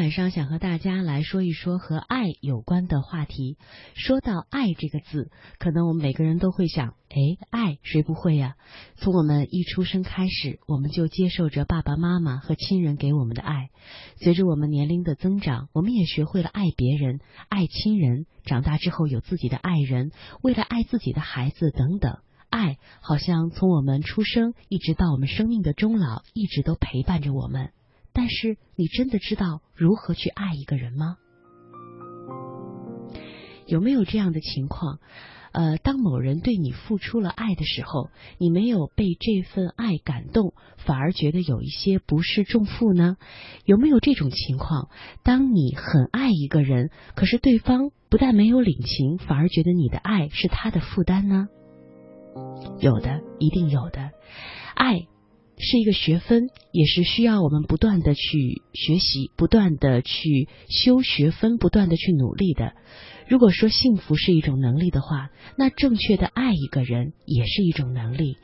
晚上想和大家来说一说和爱有关的话题。说到爱这个字，可能我们每个人都会想，哎，爱谁不会呀？从我们一出生开始，我们就接受着爸爸妈妈和亲人给我们的爱。随着我们年龄的增长，我们也学会了爱别人、爱亲人。长大之后有自己的爱人，为了爱自己的孩子等等。爱好像从我们出生一直到我们生命的终老，一直都陪伴着我们。但是，你真的知道如何去爱一个人吗？有没有这样的情况？呃，当某人对你付出了爱的时候，你没有被这份爱感动，反而觉得有一些不是重负呢？有没有这种情况？当你很爱一个人，可是对方不但没有领情，反而觉得你的爱是他的负担呢？有的，一定有的，爱。是一个学分，也是需要我们不断的去学习，不断的去修学分，不断的去努力的。如果说幸福是一种能力的话，那正确的爱一个人也是一种能力。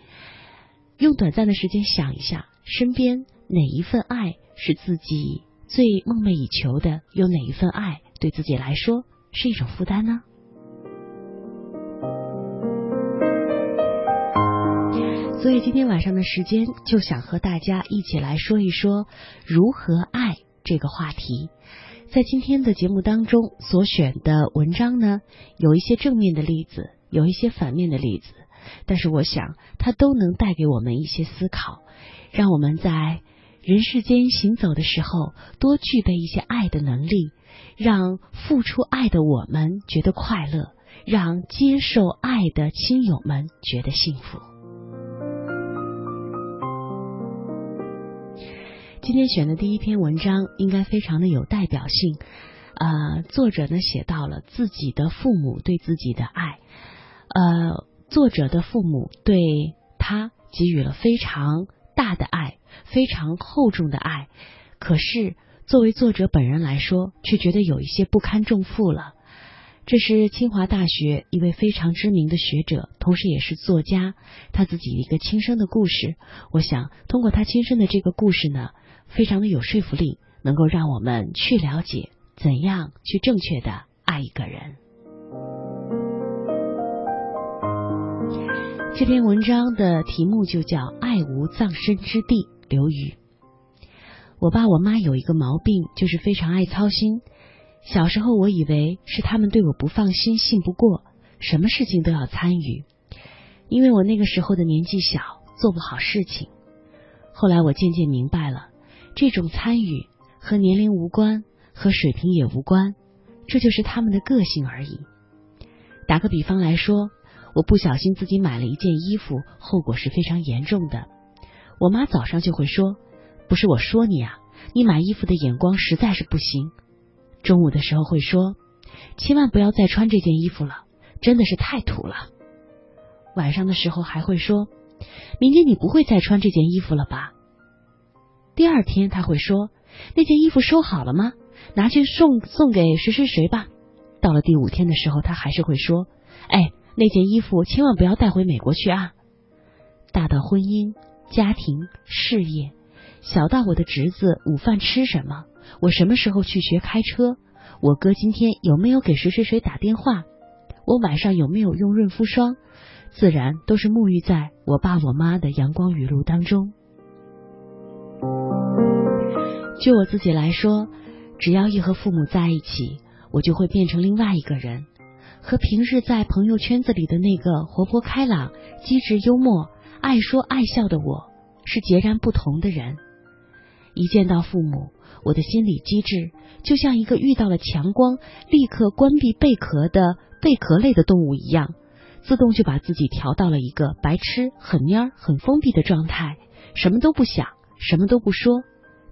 用短暂的时间想一下，身边哪一份爱是自己最梦寐以求的？有哪一份爱对自己来说是一种负担呢？所以今天晚上的时间，就想和大家一起来说一说如何爱这个话题。在今天的节目当中所选的文章呢，有一些正面的例子，有一些反面的例子，但是我想它都能带给我们一些思考，让我们在人世间行走的时候多具备一些爱的能力，让付出爱的我们觉得快乐，让接受爱的亲友们觉得幸福。今天选的第一篇文章应该非常的有代表性，呃，作者呢写到了自己的父母对自己的爱，呃，作者的父母对他给予了非常大的爱，非常厚重的爱，可是作为作者本人来说，却觉得有一些不堪重负了。这是清华大学一位非常知名的学者，同时也是作家，他自己一个亲身的故事。我想通过他亲身的这个故事呢。非常的有说服力，能够让我们去了解怎样去正确的爱一个人。这篇文章的题目就叫《爱无葬身之地》。刘宇，我爸我妈有一个毛病，就是非常爱操心。小时候我以为是他们对我不放心，信不过，什么事情都要参与。因为我那个时候的年纪小，做不好事情。后来我渐渐明白了。这种参与和年龄无关，和水平也无关，这就是他们的个性而已。打个比方来说，我不小心自己买了一件衣服，后果是非常严重的。我妈早上就会说：“不是我说你啊，你买衣服的眼光实在是不行。”中午的时候会说：“千万不要再穿这件衣服了，真的是太土了。”晚上的时候还会说：“明天你不会再穿这件衣服了吧？”第二天他会说：“那件衣服收好了吗？拿去送送给谁谁谁吧。”到了第五天的时候，他还是会说：“哎，那件衣服千万不要带回美国去啊！”大到婚姻、家庭、事业，小到我的侄子午饭吃什么，我什么时候去学开车，我哥今天有没有给谁谁谁打电话，我晚上有没有用润肤霜，自然都是沐浴在我爸我妈的阳光雨露当中。就我自己来说，只要一和父母在一起，我就会变成另外一个人，和平日在朋友圈子里的那个活泼开朗、机智幽默、爱说爱笑的我是截然不同的人。一见到父母，我的心理机制就像一个遇到了强光立刻关闭贝壳的贝壳类的动物一样，自动就把自己调到了一个白痴、很蔫、很封闭的状态，什么都不想。什么都不说，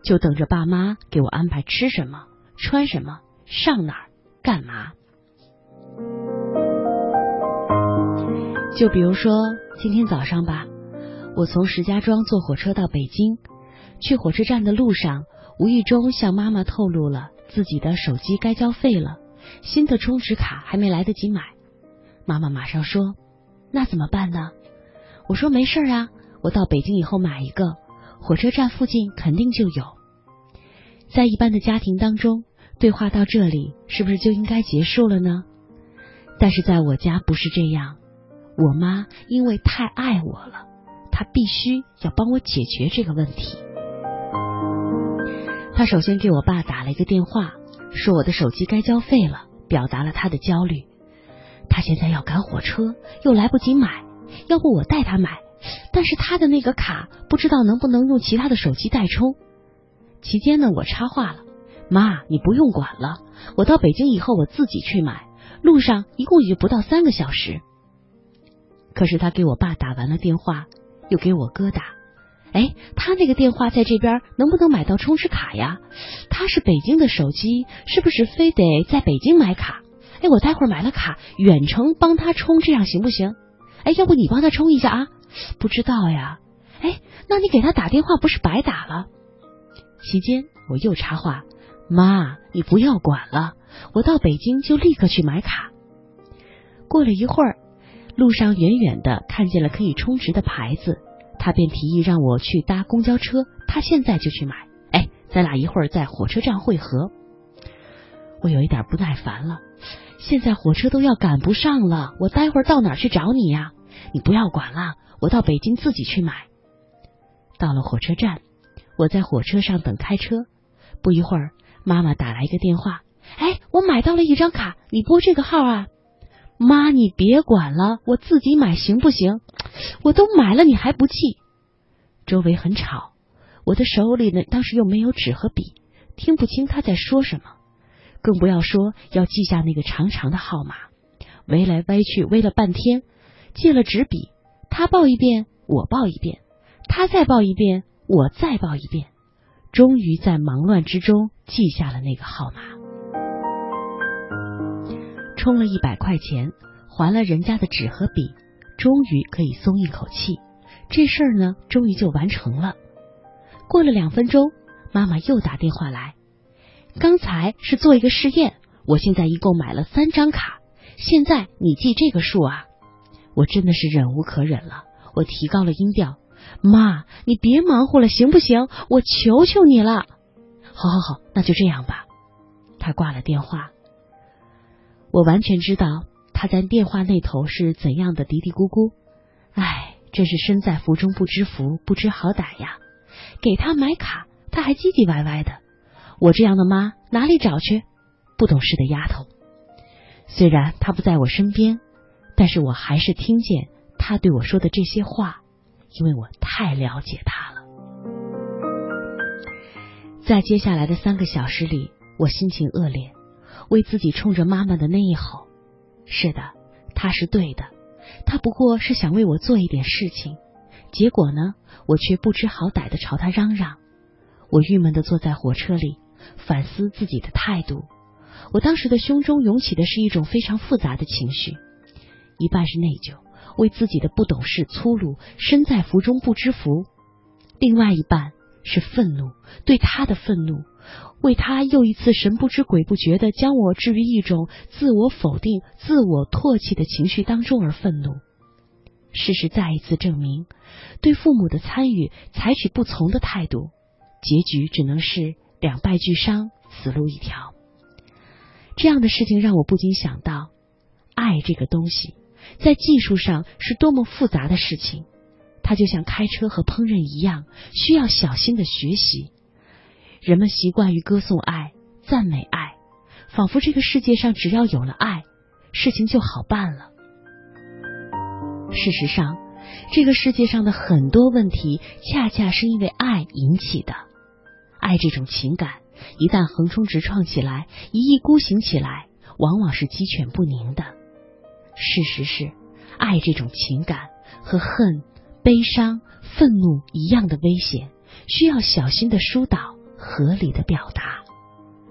就等着爸妈给我安排吃什么、穿什么、上哪儿、干嘛。就比如说今天早上吧，我从石家庄坐火车到北京，去火车站的路上，无意中向妈妈透露了自己的手机该交费了，新的充值卡还没来得及买。妈妈马上说：“那怎么办呢？”我说：“没事啊，我到北京以后买一个。”火车站附近肯定就有。在一般的家庭当中，对话到这里是不是就应该结束了呢？但是在我家不是这样，我妈因为太爱我了，她必须要帮我解决这个问题。她首先给我爸打了一个电话，说我的手机该交费了，表达了她的焦虑。她现在要赶火车，又来不及买，要不我带她买。但是他的那个卡不知道能不能用其他的手机代充。期间呢，我插话了：“妈，你不用管了，我到北京以后我自己去买，路上一共也就不到三个小时。”可是他给我爸打完了电话，又给我哥打：“哎，他那个电话在这边能不能买到充值卡呀？他是北京的手机，是不是非得在北京买卡？哎，我待会儿买了卡，远程帮他充，这样行不行？哎，要不你帮他充一下啊？”不知道呀，哎，那你给他打电话不是白打了？期间我又插话：“妈，你不要管了，我到北京就立刻去买卡。”过了一会儿，路上远远的看见了可以充值的牌子，他便提议让我去搭公交车，他现在就去买。哎，咱俩一会儿在火车站汇合。我有一点不耐烦了，现在火车都要赶不上了，我待会儿到哪儿去找你呀？你不要管了。我到北京自己去买。到了火车站，我在火车上等开车。不一会儿，妈妈打来一个电话：“哎，我买到了一张卡，你拨这个号啊。”妈，你别管了，我自己买行不行？我都买了，你还不气？周围很吵，我的手里呢，当时又没有纸和笔，听不清他在说什么，更不要说要记下那个长长的号码。围来歪去，围了半天，借了纸笔。他报一遍，我报一遍，他再报一遍，我再报一遍，终于在忙乱之中记下了那个号码。充了一百块钱，还了人家的纸和笔，终于可以松一口气。这事儿呢，终于就完成了。过了两分钟，妈妈又打电话来，刚才是做一个试验，我现在一共买了三张卡，现在你记这个数啊。我真的是忍无可忍了，我提高了音调：“妈，你别忙活了，行不行？我求求你了。”“好，好，好，那就这样吧。”他挂了电话。我完全知道他在电话那头是怎样的嘀嘀咕咕。唉，真是身在福中不知福，不知好歹呀！给他买卡，他还唧唧歪歪的。我这样的妈哪里找去？不懂事的丫头。虽然他不在我身边。但是我还是听见他对我说的这些话，因为我太了解他了。在接下来的三个小时里，我心情恶劣，为自己冲着妈妈的那一吼。是的，他是对的，他不过是想为我做一点事情，结果呢，我却不知好歹的朝他嚷嚷。我郁闷的坐在火车里，反思自己的态度。我当时的胸中涌起的是一种非常复杂的情绪。一半是内疚，为自己的不懂事、粗鲁，身在福中不知福；另外一半是愤怒，对他的愤怒，为他又一次神不知鬼不觉的将我置于一种自我否定、自我唾弃的情绪当中而愤怒。事实再一次证明，对父母的参与采取不从的态度，结局只能是两败俱伤，死路一条。这样的事情让我不禁想到，爱这个东西。在技术上是多么复杂的事情，它就像开车和烹饪一样，需要小心的学习。人们习惯于歌颂爱、赞美爱，仿佛这个世界上只要有了爱，事情就好办了。事实上，这个世界上的很多问题，恰恰是因为爱引起的。爱这种情感，一旦横冲直撞起来，一意孤行起来，往往是鸡犬不宁的。事实是，爱这种情感和恨、悲伤、愤怒一样的危险，需要小心的疏导，合理的表达。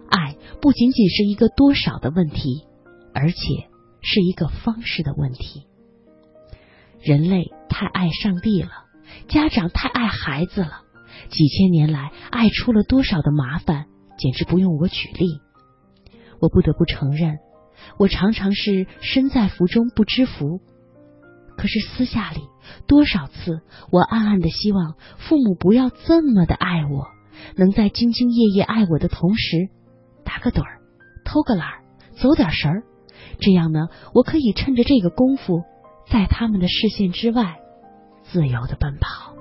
爱不仅仅是一个多少的问题，而且是一个方式的问题。人类太爱上帝了，家长太爱孩子了，几千年来，爱出了多少的麻烦，简直不用我举例。我不得不承认。我常常是身在福中不知福，可是私下里多少次，我暗暗的希望父母不要这么的爱我，能在兢兢业业爱我的同时，打个盹儿，偷个懒儿，走点神儿。这样呢，我可以趁着这个功夫，在他们的视线之外，自由的奔跑。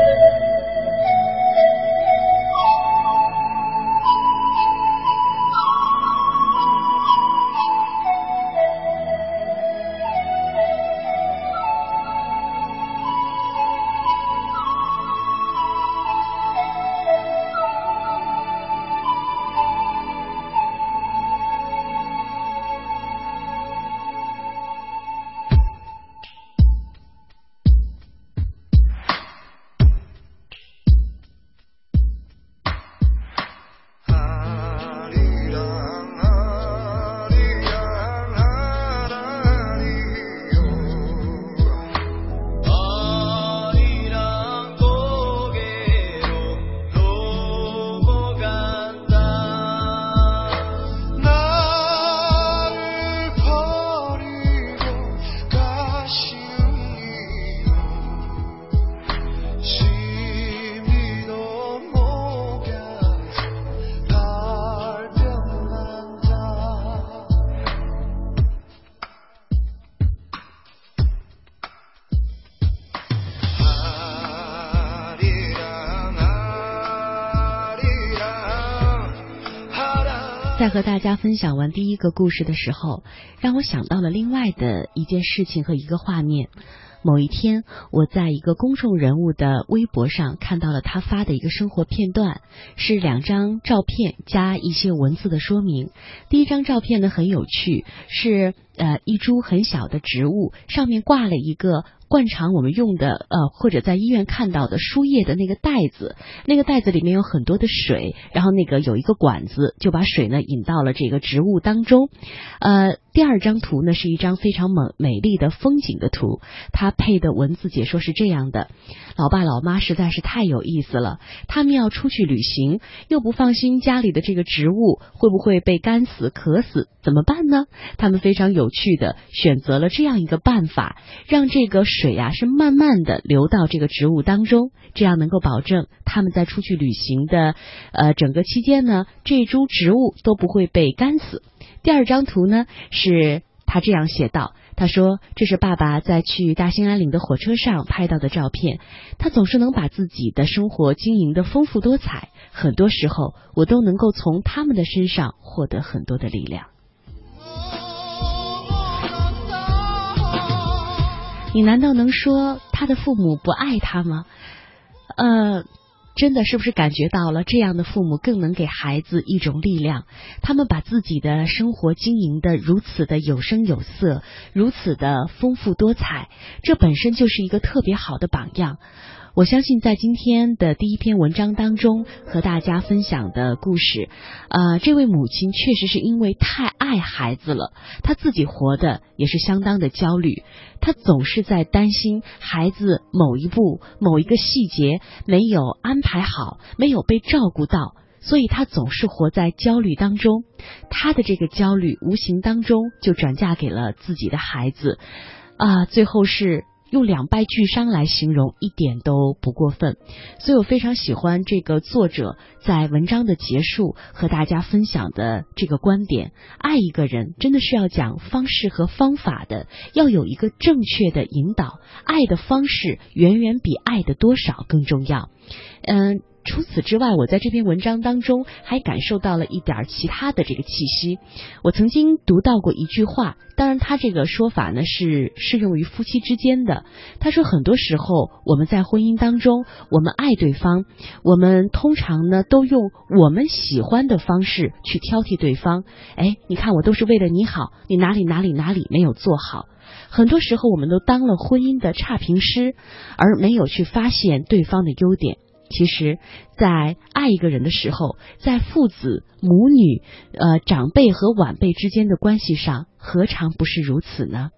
和大家分享完第一个故事的时候，让我想到了另外的一件事情和一个画面。某一天，我在一个公众人物的微博上看到了他发的一个生活片段，是两张照片加一些文字的说明。第一张照片呢很有趣，是呃一株很小的植物，上面挂了一个。惯常我们用的呃，或者在医院看到的输液的那个袋子，那个袋子里面有很多的水，然后那个有一个管子，就把水呢引到了这个植物当中。呃，第二张图呢是一张非常美美丽的风景的图，它配的文字解说是这样的：老爸老妈实在是太有意思了，他们要出去旅行，又不放心家里的这个植物会不会被干死渴死，怎么办呢？他们非常有有趣的选择了这样一个办法，让这个。水呀是慢慢的流到这个植物当中，这样能够保证他们在出去旅行的呃整个期间呢，这株植物都不会被干死。第二张图呢是他这样写道：“他说这是爸爸在去大兴安岭的火车上拍到的照片。他总是能把自己的生活经营的丰富多彩，很多时候我都能够从他们的身上获得很多的力量。”你难道能说他的父母不爱他吗？呃，真的是不是感觉到了这样的父母更能给孩子一种力量？他们把自己的生活经营的如此的有声有色，如此的丰富多彩，这本身就是一个特别好的榜样。我相信，在今天的第一篇文章当中和大家分享的故事，呃，这位母亲确实是因为太爱孩子了，她自己活的也是相当的焦虑，她总是在担心孩子某一步、某一个细节没有安排好，没有被照顾到，所以她总是活在焦虑当中。她的这个焦虑无形当中就转嫁给了自己的孩子，啊，最后是。用两败俱伤来形容一点都不过分，所以我非常喜欢这个作者在文章的结束和大家分享的这个观点：爱一个人真的是要讲方式和方法的，要有一个正确的引导，爱的方式远远比爱的多少更重要。嗯。除此之外，我在这篇文章当中还感受到了一点其他的这个气息。我曾经读到过一句话，当然他这个说法呢是适用于夫妻之间的。他说，很多时候我们在婚姻当中，我们爱对方，我们通常呢都用我们喜欢的方式去挑剔对方。哎，你看我都是为了你好，你哪里哪里哪里没有做好。很多时候我们都当了婚姻的差评师，而没有去发现对方的优点。其实，在爱一个人的时候，在父子、母女、呃长辈和晚辈之间的关系上，何尝不是如此呢？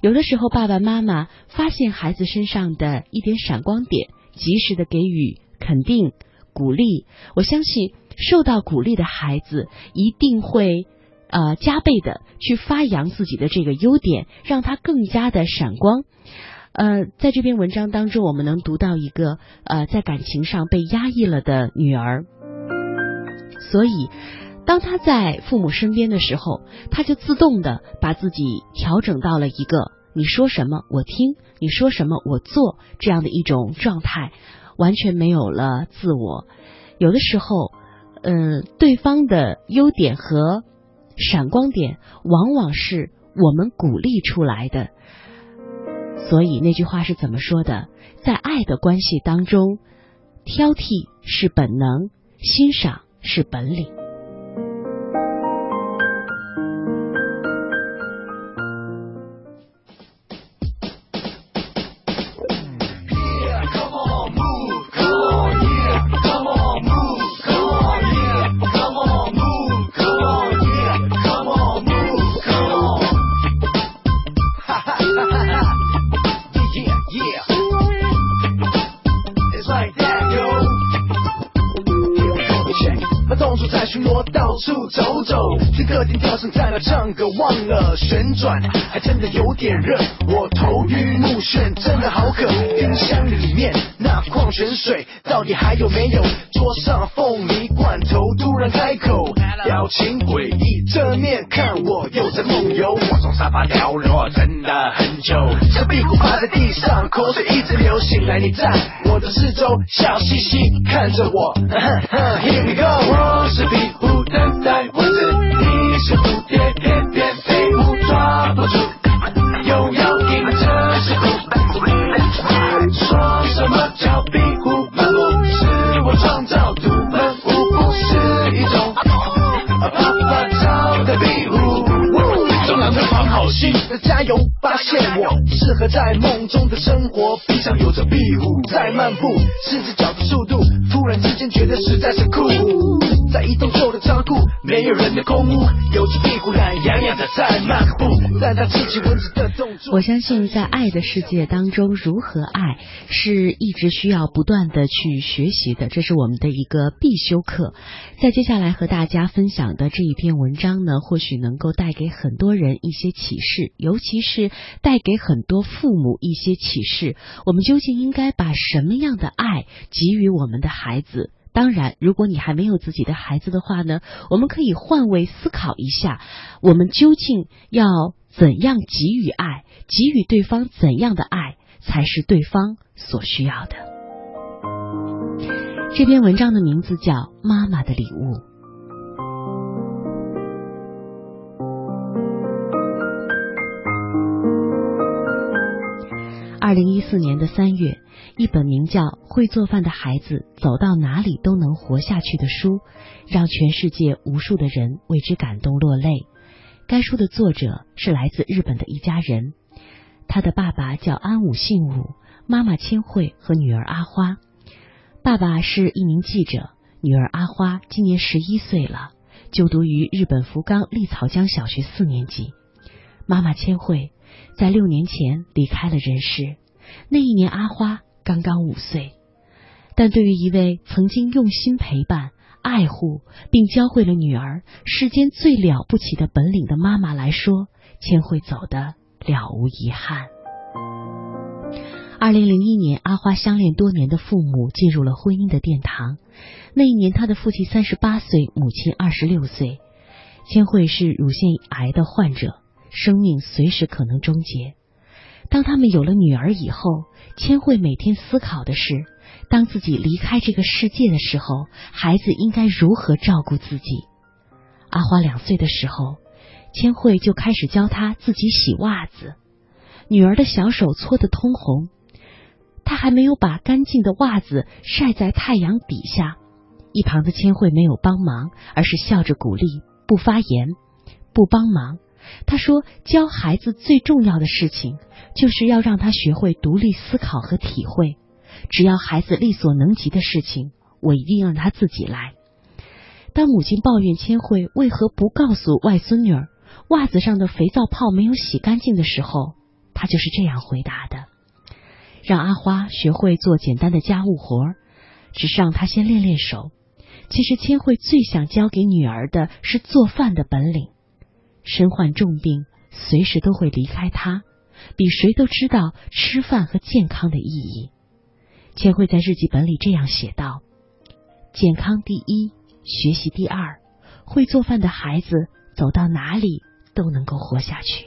有的时候，爸爸妈妈发现孩子身上的一点闪光点，及时的给予肯定、鼓励。我相信，受到鼓励的孩子一定会呃加倍的去发扬自己的这个优点，让他更加的闪光。呃，在这篇文章当中，我们能读到一个呃，在感情上被压抑了的女儿，所以当她在父母身边的时候，她就自动的把自己调整到了一个你说什么我听，你说什么我做这样的一种状态，完全没有了自我。有的时候，呃，对方的优点和闪光点，往往是我们鼓励出来的。所以那句话是怎么说的？在爱的关系当中，挑剔是本能，欣赏是本领。在那唱歌忘了旋转，还真的有点热，我头晕目眩，真的好渴。冰箱里面那矿泉水到底还有没有？桌上凤梨罐头突然开口，表情诡异，正面看我又在梦游。我从沙发掉落，真的很久，这屁股趴在地上，口水一直流。醒来你在我的四周，笑嘻嘻看着我。Here we go，我是壁虎等待蚊子，你是蝴蝶。小壁虎不是我创造，独门舞步是一种，爸爸教的壁虎，蟑螂特防好戏。加油，发现我适合在梦中的生活。闭上有着壁虎在漫步，四只脚的速度，突然之间觉得实在是酷。在一栋旧的仓库，没有人的空屋，有只壁虎懒洋洋的在漫步，但它记起蚊子的动作。我相信，在爱的世界当中，如何爱是一直需要不断的去学习的，这是我们的一个必修课。在接下来和大家分享的这一篇文章呢，或许能够带给很多人一些启示，尤其是带给很多父母一些启示。我们究竟应该把什么样的爱给予我们的孩子？当然，如果你还没有自己的孩子的话呢，我们可以换位思考一下，我们究竟要怎样给予爱，给予对方怎样的爱才是对方所需要的？这篇文章的名字叫《妈妈的礼物》。二零一四年的三月，一本名叫《会做饭的孩子走到哪里都能活下去》的书，让全世界无数的人为之感动落泪。该书的作者是来自日本的一家人，他的爸爸叫安武信武，妈妈千惠和女儿阿花。爸爸是一名记者，女儿阿花今年十一岁了，就读于日本福冈立草江小学四年级。妈妈千惠。在六年前离开了人世，那一年阿花刚刚五岁。但对于一位曾经用心陪伴、爱护并教会了女儿世间最了不起的本领的妈妈来说，千惠走的了无遗憾。二零零一年，阿花相恋多年的父母进入了婚姻的殿堂。那一年，他的父亲三十八岁，母亲二十六岁。千惠是乳腺癌的患者。生命随时可能终结。当他们有了女儿以后，千惠每天思考的是：当自己离开这个世界的时候，孩子应该如何照顾自己。阿花两岁的时候，千惠就开始教她自己洗袜子。女儿的小手搓得通红，她还没有把干净的袜子晒在太阳底下。一旁的千惠没有帮忙，而是笑着鼓励：不发言，不帮忙。他说：“教孩子最重要的事情，就是要让他学会独立思考和体会。只要孩子力所能及的事情，我一定让他自己来。”当母亲抱怨千惠为何不告诉外孙女儿袜子上的肥皂泡没有洗干净的时候，他就是这样回答的：“让阿花学会做简单的家务活，只是让她先练练手。其实千惠最想教给女儿的是做饭的本领。”身患重病，随时都会离开他。比谁都知道吃饭和健康的意义。千惠在日记本里这样写道：“健康第一，学习第二。会做饭的孩子走到哪里都能够活下去。”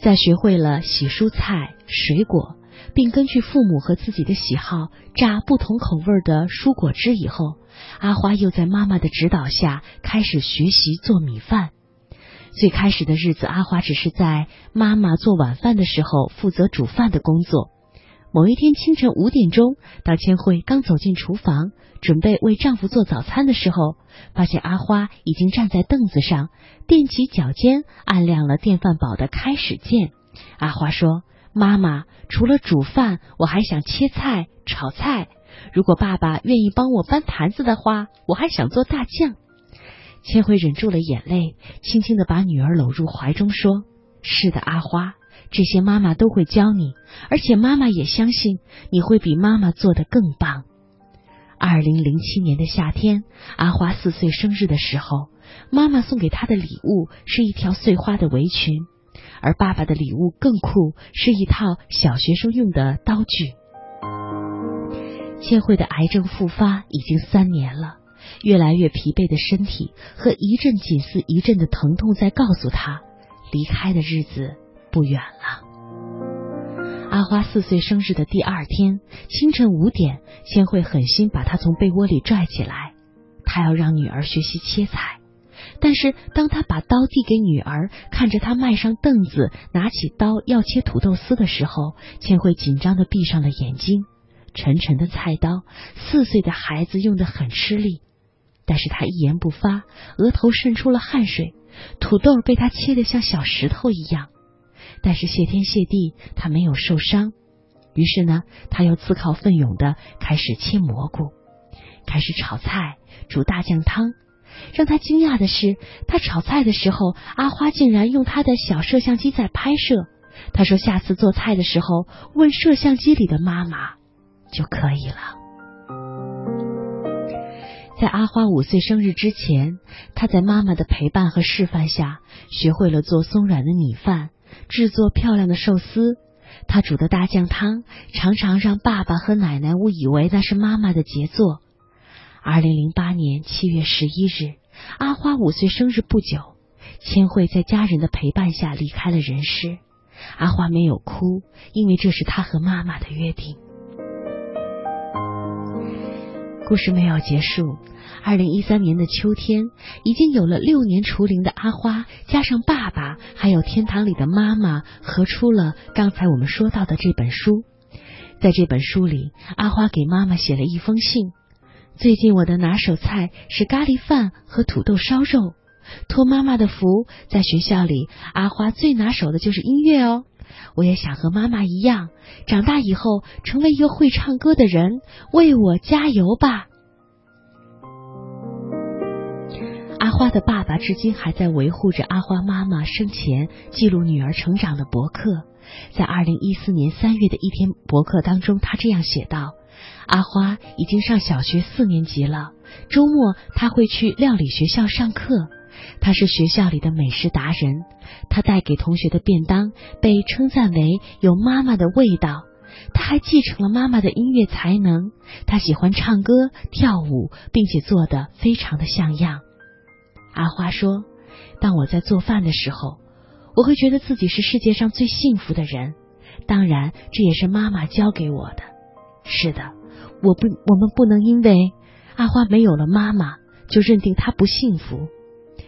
在学会了洗蔬菜、水果，并根据父母和自己的喜好榨不同口味的蔬果汁以后，阿花又在妈妈的指导下开始学习做米饭。最开始的日子，阿花只是在妈妈做晚饭的时候负责煮饭的工作。某一天清晨五点钟，当千惠刚走进厨房，准备为丈夫做早餐的时候，发现阿花已经站在凳子上，踮起脚尖按亮了电饭煲的开始键。阿花说：“妈妈，除了煮饭，我还想切菜、炒菜。如果爸爸愿意帮我搬坛子的话，我还想做大酱。”千惠忍住了眼泪，轻轻的把女儿搂入怀中，说：“是的，阿花。”这些妈妈都会教你，而且妈妈也相信你会比妈妈做的更棒。二零零七年的夏天，阿花四岁生日的时候，妈妈送给她的礼物是一条碎花的围裙，而爸爸的礼物更酷，是一套小学生用的刀具。千惠的癌症复发已经三年了，越来越疲惫的身体和一阵紧似一阵的疼痛在告诉她，离开的日子。不远了。阿花四岁生日的第二天清晨五点，千惠狠心把她从被窝里拽起来，她要让女儿学习切菜。但是当他把刀递给女儿，看着她迈上凳子，拿起刀要切土豆丝的时候，千惠紧张的闭上了眼睛。沉沉的菜刀，四岁的孩子用的很吃力，但是他一言不发，额头渗出了汗水，土豆被他切得像小石头一样。但是谢天谢地，他没有受伤。于是呢，他又自告奋勇的开始切蘑菇，开始炒菜、煮大酱汤。让他惊讶的是，他炒菜的时候，阿花竟然用他的小摄像机在拍摄。他说：“下次做菜的时候，问摄像机里的妈妈就可以了。”在阿花五岁生日之前，他在妈妈的陪伴和示范下，学会了做松软的米饭。制作漂亮的寿司，他煮的大酱汤常常让爸爸和奶奶误以为那是妈妈的杰作。二零零八年七月十一日，阿花五岁生日不久，千惠在家人的陪伴下离开了人世。阿花没有哭，因为这是她和妈妈的约定。故事没有结束。二零一三年的秋天，已经有了六年除龄的阿花，加上爸爸，还有天堂里的妈妈，合出了刚才我们说到的这本书。在这本书里，阿花给妈妈写了一封信。最近我的拿手菜是咖喱饭和土豆烧肉。托妈妈的福，在学校里，阿花最拿手的就是音乐哦。我也想和妈妈一样，长大以后成为一个会唱歌的人。为我加油吧！阿花的爸爸至今还在维护着阿花妈妈生前记录女儿成长的博客。在二零一四年三月的一篇博客当中，他这样写道：“阿花已经上小学四年级了，周末他会去料理学校上课。他是学校里的美食达人，他带给同学的便当被称赞为有妈妈的味道。他还继承了妈妈的音乐才能，他喜欢唱歌跳舞，并且做得非常的像样。”阿花说：“当我在做饭的时候，我会觉得自己是世界上最幸福的人。当然，这也是妈妈教给我的。是的，我不，我们不能因为阿花没有了妈妈，就认定她不幸福。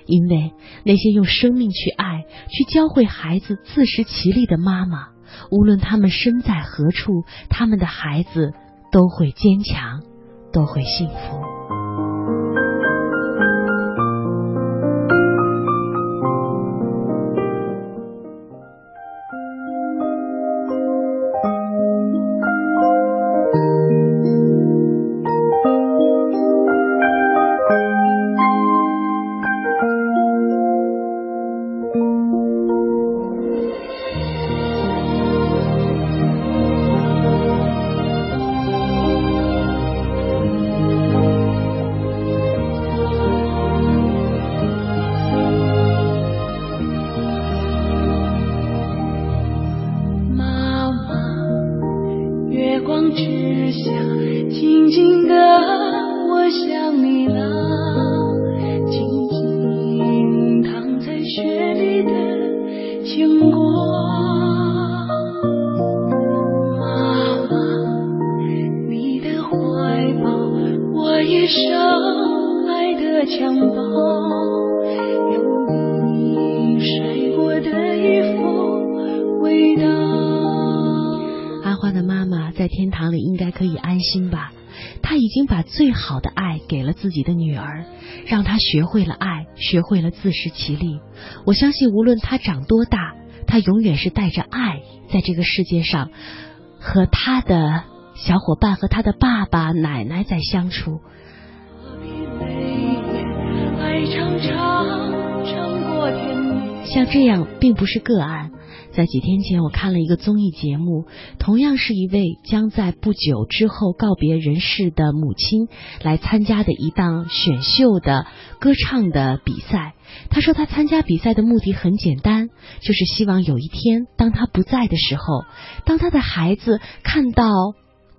因为那些用生命去爱、去教会孩子自食其力的妈妈，无论他们身在何处，他们的孩子都会坚强，都会幸福。”爱的襁褓，有你睡过的衣服味道。阿花的妈妈在天堂里应该可以安心吧？她已经把最好的爱给了自己的女儿，让她学会了爱，学会了自食其力。我相信，无论她长多大，她永远是带着爱在这个世界上，和她的小伙伴和她的爸爸、奶奶在相处。像这样并不是个案。在几天前，我看了一个综艺节目，同样是一位将在不久之后告别人世的母亲来参加的一档选秀的歌唱的比赛。他说，他参加比赛的目的很简单，就是希望有一天，当他不在的时候，当他的孩子看到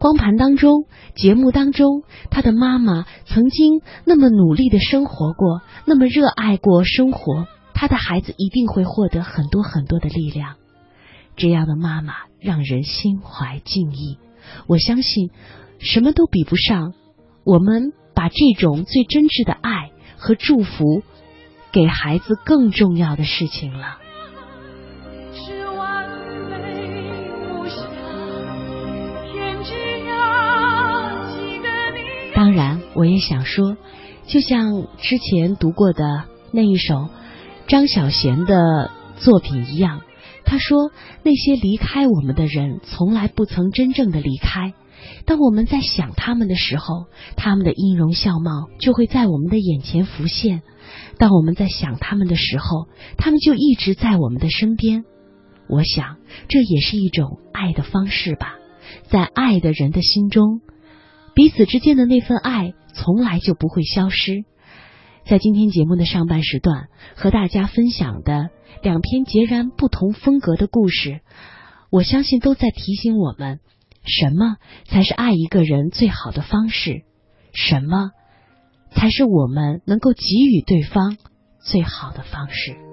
光盘当中、节目当中，他的妈妈曾经那么努力的生活过，那么热爱过生活，他的孩子一定会获得很多很多的力量。这样的妈妈让人心怀敬意。我相信，什么都比不上我们把这种最真挚的爱和祝福给孩子更重要的事情了。当然，我也想说，就像之前读过的那一首张小娴的作品一样。他说：“那些离开我们的人，从来不曾真正的离开。当我们在想他们的时候，他们的音容笑貌就会在我们的眼前浮现；当我们在想他们的时候，他们就一直在我们的身边。我想，这也是一种爱的方式吧。在爱的人的心中，彼此之间的那份爱从来就不会消失。”在今天节目的上半时段，和大家分享的两篇截然不同风格的故事，我相信都在提醒我们，什么才是爱一个人最好的方式，什么才是我们能够给予对方最好的方式。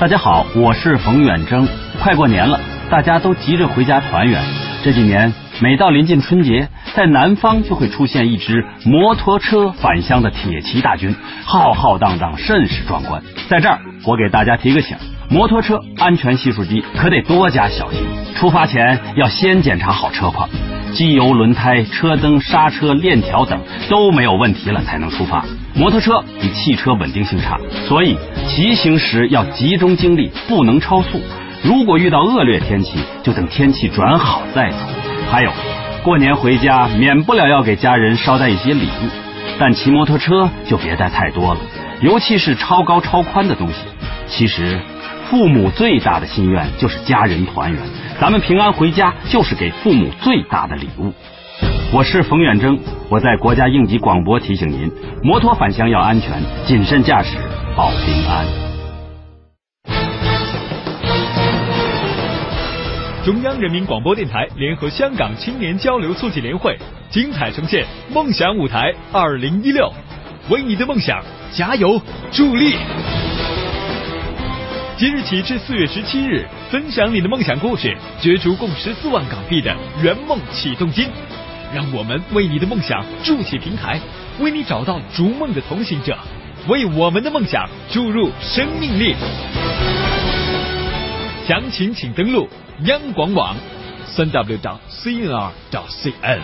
大家好，我是冯远征。快过年了，大家都急着回家团圆。这几年，每到临近春节，在南方就会出现一支摩托车返乡的铁骑大军，浩浩荡荡，甚是壮观。在这儿，我给大家提个醒：摩托车安全系数低，可得多加小心。出发前要先检查好车况，机油、轮胎、车灯、刹车、链条等都没有问题了才能出发。摩托车比汽车稳定性差，所以骑行时要集中精力，不能超速。如果遇到恶劣天气，就等天气转好再走。还有，过年回家免不了要给家人捎带一些礼物，但骑摩托车就别带太多了，尤其是超高超宽的东西。其实，父母最大的心愿就是家人团圆，咱们平安回家就是给父母最大的礼物。我是冯远征，我在国家应急广播提醒您：摩托返乡要安全，谨慎驾驶保平安。中央人民广播电台联合香港青年交流促进联会，精彩呈现《梦想舞台二零一六》，为你的梦想加油助力。即日起至四月十七日，分享你的梦想故事，角逐共十四万港币的圆梦启动金。让我们为你的梦想筑起平台，为你找到逐梦的同行者，为我们的梦想注入生命力。详情请登录央广网，三 w 到 cnr 到 cn。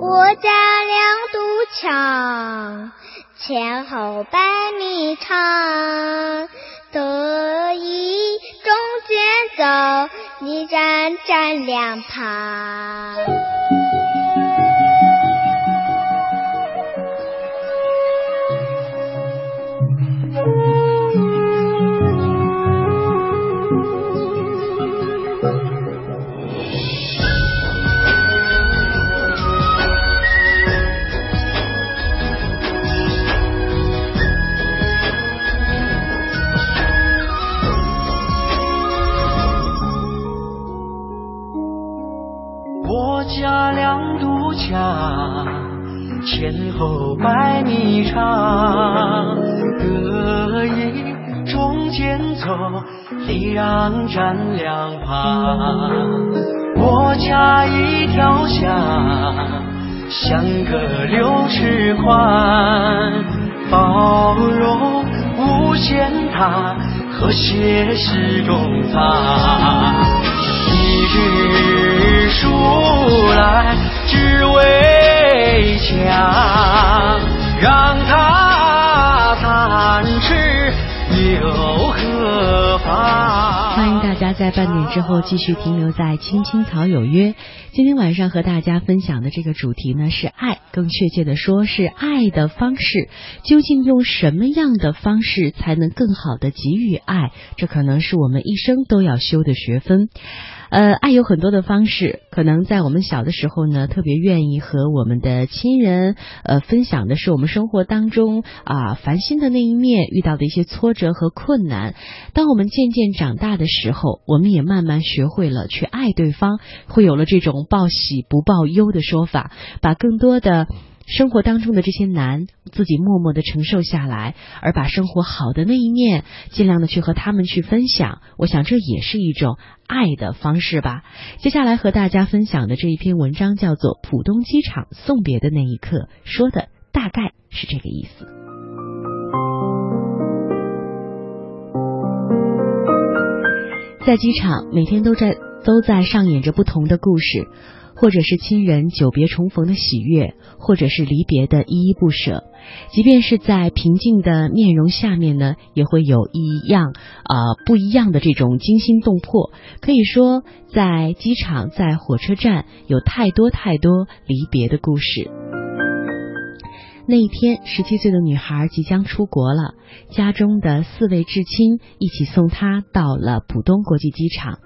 我家两堵墙，前后百米长，得意中间走，你站站两旁。家两堵墙，前后百米长，隔一中间走，礼让站两旁。我家一条巷，相隔六尺宽，包容无限大，和谐是中藏。一日书来只为墙，让它三尺又何妨？欢迎大家在半点之后继续停留在《青青草有约》。今天晚上和大家分享的这个主题呢是爱，更确切的说是爱的方式。究竟用什么样的方式才能更好的给予爱？这可能是我们一生都要修的学分。呃，爱有很多的方式，可能在我们小的时候呢，特别愿意和我们的亲人呃分享的是我们生活当中啊烦心的那一面，遇到的一些挫折和困难。当我们渐渐长大的时候，我们也慢慢学会了去爱对方，会有了这种报喜不报忧的说法，把更多的。生活当中的这些难，自己默默的承受下来，而把生活好的那一面，尽量的去和他们去分享。我想这也是一种爱的方式吧。接下来和大家分享的这一篇文章叫做《浦东机场送别的那一刻》，说的大概是这个意思。在机场，每天都在都在上演着不同的故事。或者是亲人久别重逢的喜悦，或者是离别的依依不舍。即便是在平静的面容下面呢，也会有一样啊、不一样的这种惊心动魄。可以说，在机场、在火车站，有太多太多离别的故事。那一天，十七岁的女孩即将出国了，家中的四位至亲一起送她到了浦东国际机场。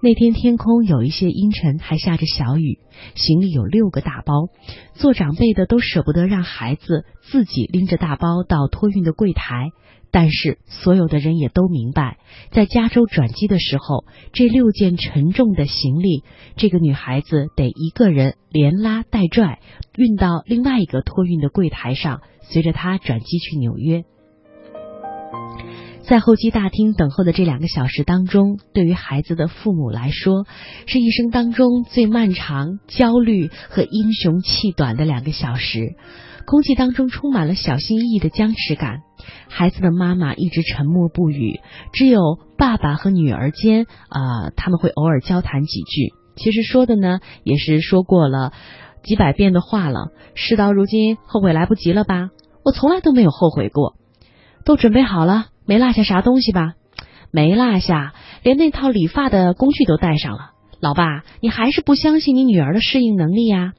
那天天空有一些阴沉，还下着小雨。行李有六个大包，做长辈的都舍不得让孩子自己拎着大包到托运的柜台。但是所有的人也都明白，在加州转机的时候，这六件沉重的行李，这个女孩子得一个人连拉带拽运到另外一个托运的柜台上，随着她转机去纽约。在候机大厅等候的这两个小时当中，对于孩子的父母来说，是一生当中最漫长、焦虑和英雄气短的两个小时。空气当中充满了小心翼翼的僵持感。孩子的妈妈一直沉默不语，只有爸爸和女儿间啊、他们会偶尔交谈几句。其实说的呢，也是说过了几百遍的话了。事到如今，后悔来不及了吧？我从来都没有后悔过。都准备好了。没落下啥东西吧？没落下，连那套理发的工具都带上了。老爸，你还是不相信你女儿的适应能力呀？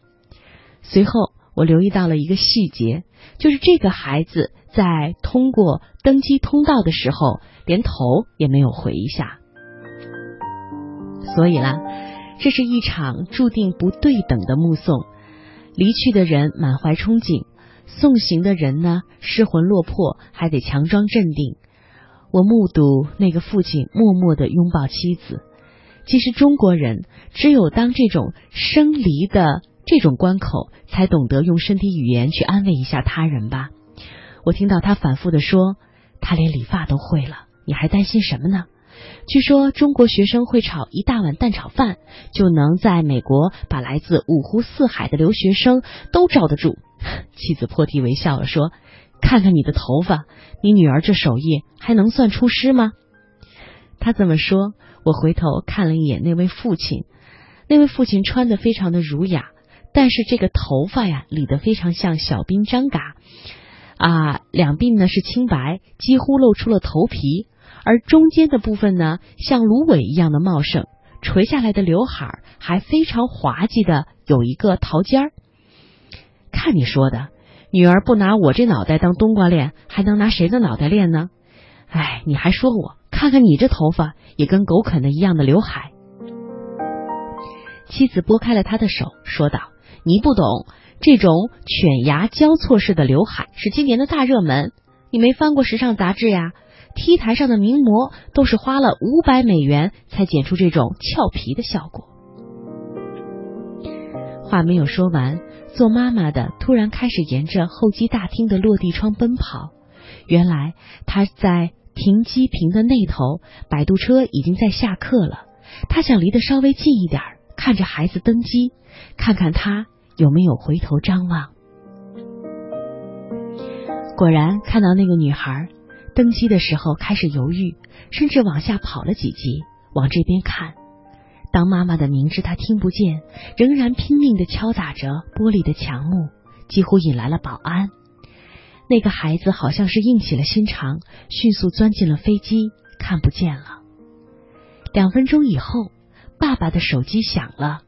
随后，我留意到了一个细节，就是这个孩子在通过登机通道的时候，连头也没有回一下。所以啦，这是一场注定不对等的目送。离去的人满怀憧憬，送行的人呢失魂落魄，还得强装镇定。我目睹那个父亲默默的拥抱妻子。其实中国人只有当这种生离的这种关口，才懂得用身体语言去安慰一下他人吧。我听到他反复的说，他连理发都会了，你还担心什么呢？据说中国学生会炒一大碗蛋炒饭，就能在美国把来自五湖四海的留学生都罩得住。妻子破涕为笑了，说：“看看你的头发，你女儿这手艺还能算出师吗？”他这么说，我回头看了一眼那位父亲，那位父亲穿的非常的儒雅，但是这个头发呀理得非常像小兵张嘎啊，两鬓呢是青白，几乎露出了头皮。而中间的部分呢，像芦苇一样的茂盛，垂下来的刘海还非常滑稽的有一个桃尖儿。看你说的，女儿不拿我这脑袋当冬瓜练，还能拿谁的脑袋练呢？哎，你还说我？看看你这头发，也跟狗啃的一样的刘海。妻子拨开了他的手，说道：“你不懂，这种犬牙交错式的刘海是今年的大热门，你没翻过时尚杂志呀？” T 台上的名模都是花了五百美元才剪出这种俏皮的效果。话没有说完，做妈妈的突然开始沿着候机大厅的落地窗奔跑。原来他在停机坪的那头，摆渡车已经在下客了。他想离得稍微近一点，看着孩子登机，看看他有没有回头张望。果然看到那个女孩。登机的时候开始犹豫，甚至往下跑了几级，往这边看。当妈妈的明知他听不见，仍然拼命的敲打着玻璃的墙木，几乎引来了保安。那个孩子好像是硬起了心肠，迅速钻进了飞机，看不见了。两分钟以后，爸爸的手机响了，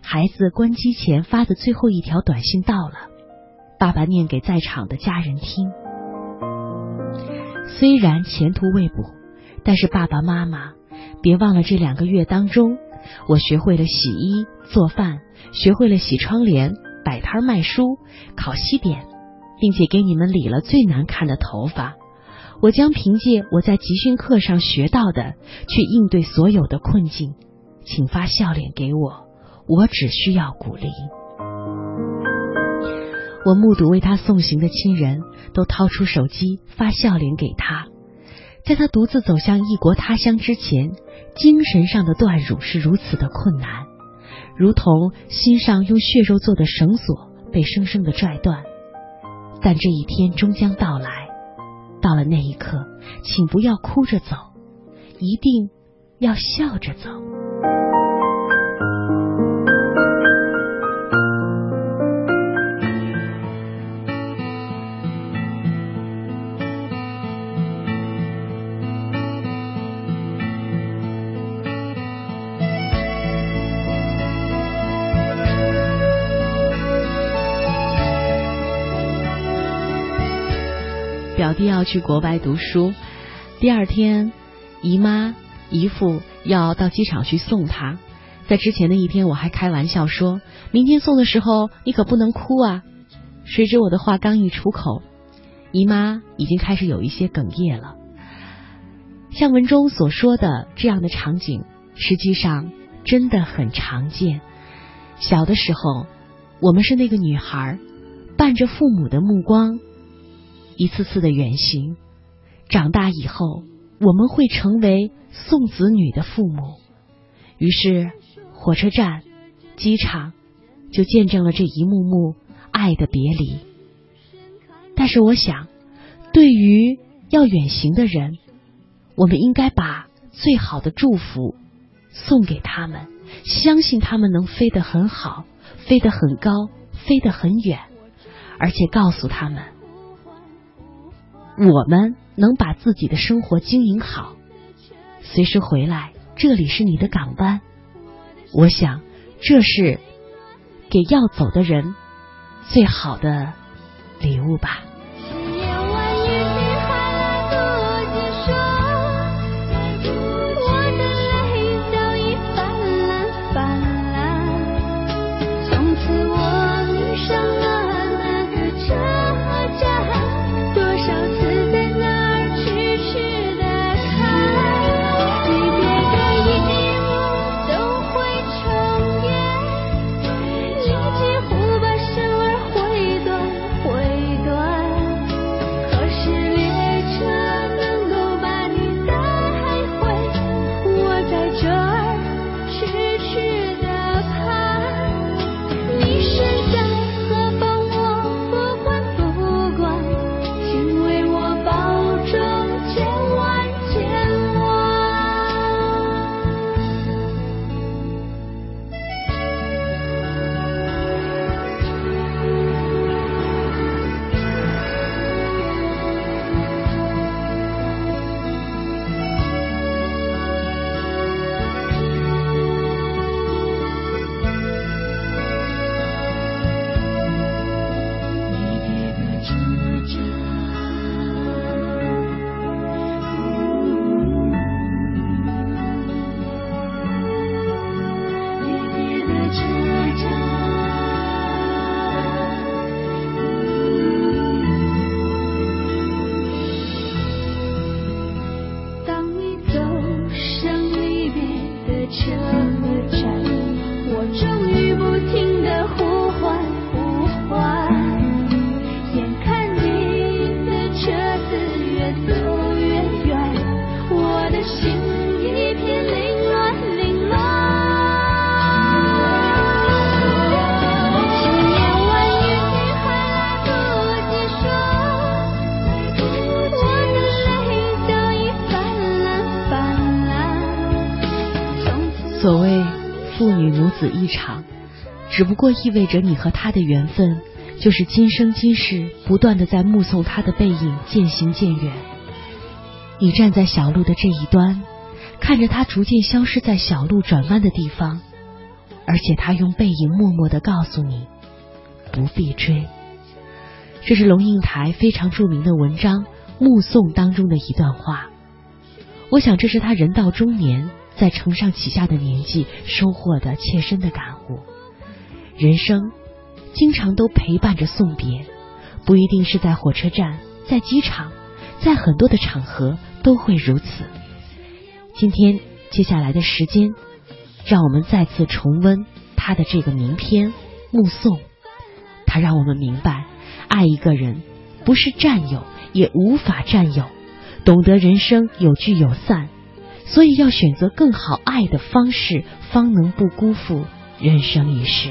孩子关机前发的最后一条短信到了，爸爸念给在场的家人听。虽然前途未卜，但是爸爸妈妈，别忘了这两个月当中，我学会了洗衣做饭，学会了洗窗帘、摆摊卖书、烤西点，并且给你们理了最难看的头发。我将凭借我在集训课上学到的，去应对所有的困境。请发笑脸给我，我只需要鼓励。我目睹为他送行的亲人都掏出手机发笑脸给他，在他独自走向异国他乡之前，精神上的断乳是如此的困难，如同心上用血肉做的绳索被生生的拽断。但这一天终将到来，到了那一刻，请不要哭着走，一定要笑着走。表弟要去国外读书，第二天，姨妈、姨父要到机场去送他。在之前的一天，我还开玩笑说，明天送的时候你可不能哭啊。谁知我的话刚一出口，姨妈已经开始有一些哽咽了。像文中所说的这样的场景，实际上真的很常见。小的时候，我们是那个女孩，伴着父母的目光。一次次的远行，长大以后，我们会成为送子女的父母。于是，火车站、机场就见证了这一幕幕爱的别离。但是，我想，对于要远行的人，我们应该把最好的祝福送给他们，相信他们能飞得很好，飞得很高，飞得很远，而且告诉他们。我们能把自己的生活经营好，随时回来，这里是你的港湾。我想，这是给要走的人最好的礼物吧。只不过意味着你和他的缘分，就是今生今世不断的在目送他的背影渐行渐远。你站在小路的这一端，看着他逐渐消失在小路转弯的地方，而且他用背影默默的告诉你，不必追。这是龙应台非常著名的文章《目送》当中的一段话。我想这是他人到中年，在承上启下的年纪收获的切身的感。人生经常都陪伴着送别，不一定是在火车站、在机场，在很多的场合都会如此。今天接下来的时间，让我们再次重温他的这个名篇《目送》，他让我们明白，爱一个人不是占有，也无法占有。懂得人生有聚有散，所以要选择更好爱的方式，方能不辜负人生一世。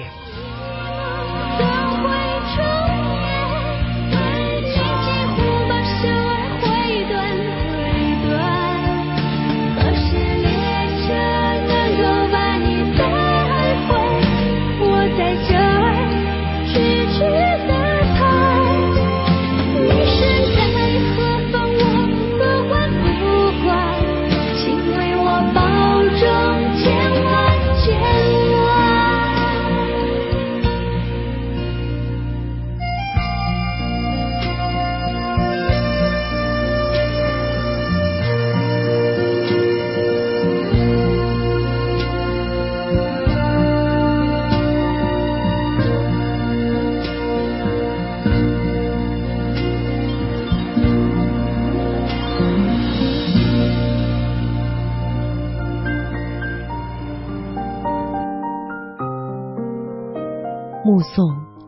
目送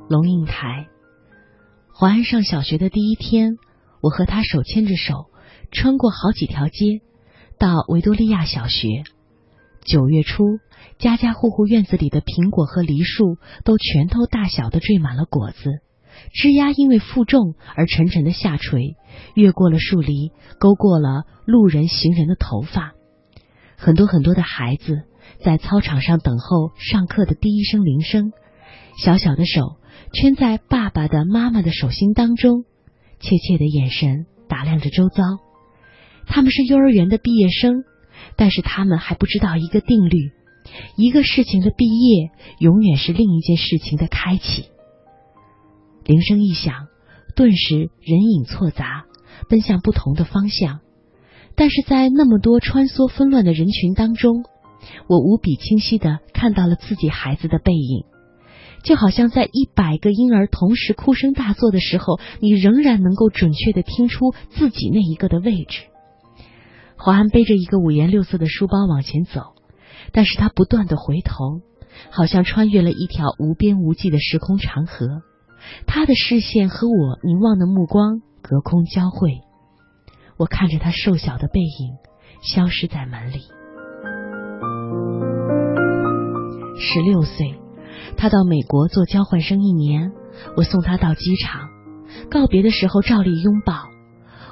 龙应台。淮安上小学的第一天，我和他手牵着手，穿过好几条街，到维多利亚小学。九月初，家家户户院子里的苹果和梨树都拳头大小的缀满了果子，枝丫因为负重而沉沉的下垂，越过了树篱，勾过了路人行人的头发。很多很多的孩子在操场上等候上课的第一声铃声。小小的手圈在爸爸的、妈妈的手心当中，怯怯的眼神打量着周遭。他们是幼儿园的毕业生，但是他们还不知道一个定律：一个事情的毕业，永远是另一件事情的开启。铃声一响，顿时人影错杂，奔向不同的方向。但是在那么多穿梭纷乱的人群当中，我无比清晰的看到了自己孩子的背影。就好像在一百个婴儿同时哭声大作的时候，你仍然能够准确的听出自己那一个的位置。华安背着一个五颜六色的书包往前走，但是他不断的回头，好像穿越了一条无边无际的时空长河。他的视线和我凝望的目光隔空交汇，我看着他瘦小的背影消失在门里。十六岁。他到美国做交换生一年，我送他到机场，告别的时候照例拥抱，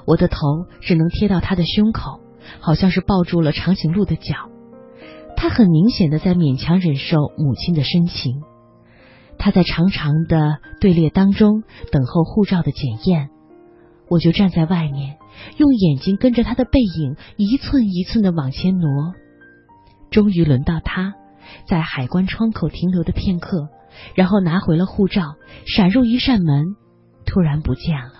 我的头只能贴到他的胸口，好像是抱住了长颈鹿的脚。他很明显的在勉强忍受母亲的深情。他在长长的队列当中等候护照的检验，我就站在外面，用眼睛跟着他的背影一寸一寸的往前挪。终于轮到他。在海关窗口停留的片刻，然后拿回了护照，闪入一扇门，突然不见了。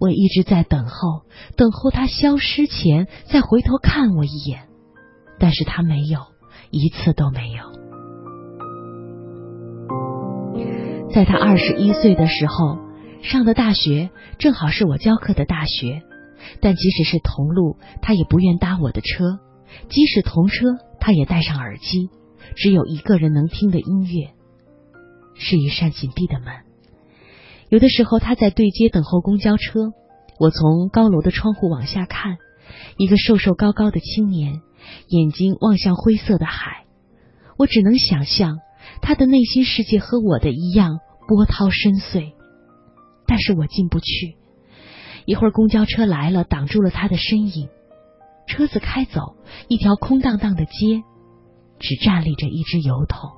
我一直在等候，等候他消失前再回头看我一眼，但是他没有，一次都没有。在他二十一岁的时候，上的大学正好是我教课的大学，但即使是同路，他也不愿搭我的车；即使同车，他也戴上耳机，只有一个人能听的音乐，是一扇紧闭的门。有的时候他在对街等候公交车，我从高楼的窗户往下看，一个瘦瘦高高的青年，眼睛望向灰色的海，我只能想象他的内心世界和我的一样波涛深邃，但是我进不去。一会儿公交车来了，挡住了他的身影。车子开走，一条空荡荡的街，只站立着一只油桶。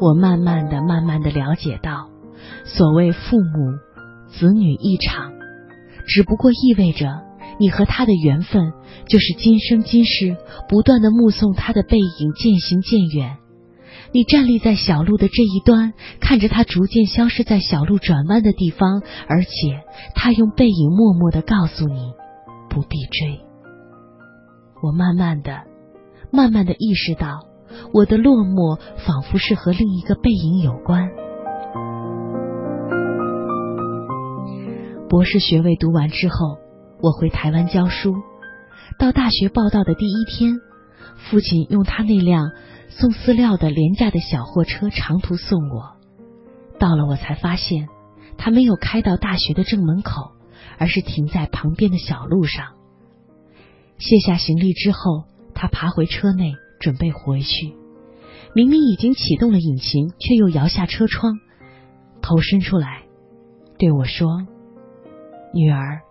我慢慢的、慢慢的了解到，所谓父母子女一场，只不过意味着你和他的缘分，就是今生今世不断的目送他的背影渐行渐远。你站立在小路的这一端，看着他逐渐消失在小路转弯的地方，而且他用背影默默的告诉你，不必追。我慢慢的、慢慢的意识到，我的落寞仿佛是和另一个背影有关。博士学位读完之后，我回台湾教书。到大学报到的第一天，父亲用他那辆。送饲料的廉价的小货车长途送我，到了我才发现，他没有开到大学的正门口，而是停在旁边的小路上。卸下行李之后，他爬回车内准备回去，明明已经启动了引擎，却又摇下车窗，头伸出来对我说：“女儿，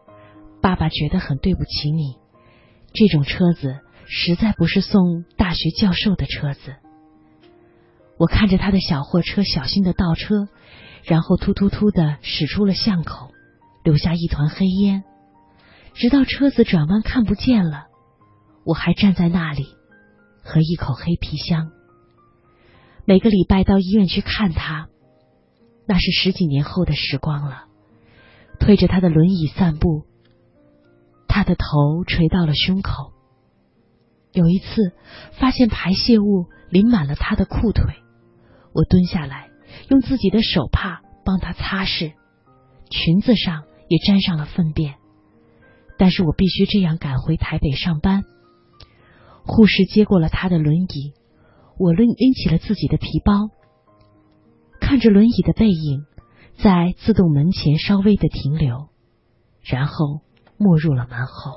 爸爸觉得很对不起你，这种车子。”实在不是送大学教授的车子。我看着他的小货车小心的倒车，然后突突突的驶出了巷口，留下一团黑烟。直到车子转弯看不见了，我还站在那里，和一口黑皮箱。每个礼拜到医院去看他，那是十几年后的时光了。推着他的轮椅散步，他的头垂到了胸口。有一次，发现排泄物淋满了他的裤腿，我蹲下来，用自己的手帕帮他擦拭，裙子上也沾上了粪便。但是我必须这样赶回台北上班。护士接过了他的轮椅，我拎拎起了自己的皮包，看着轮椅的背影在自动门前稍微的停留，然后没入了门后。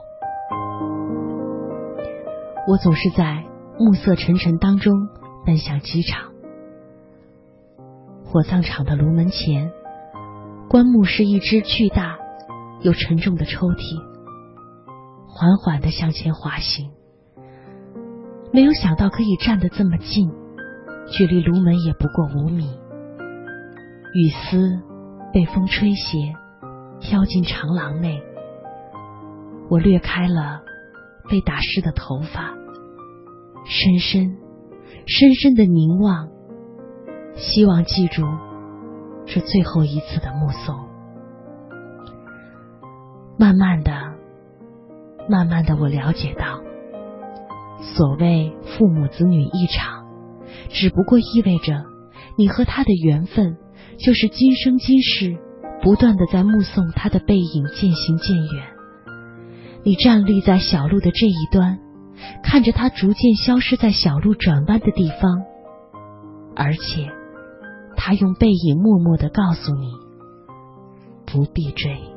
我总是在暮色沉沉当中奔向机场。火葬场的炉门前，棺木是一只巨大又沉重的抽屉，缓缓的向前滑行。没有想到可以站得这么近，距离炉门也不过五米。雨丝被风吹斜，飘进长廊内。我掠开了。被打湿的头发，深深、深深的凝望，希望记住这最后一次的目送。慢慢的、慢慢的，我了解到，所谓父母子女一场，只不过意味着你和他的缘分，就是今生今世不断的在目送他的背影渐行渐远。你站立在小路的这一端，看着他逐渐消失在小路转弯的地方，而且他用背影默默的告诉你，不必追。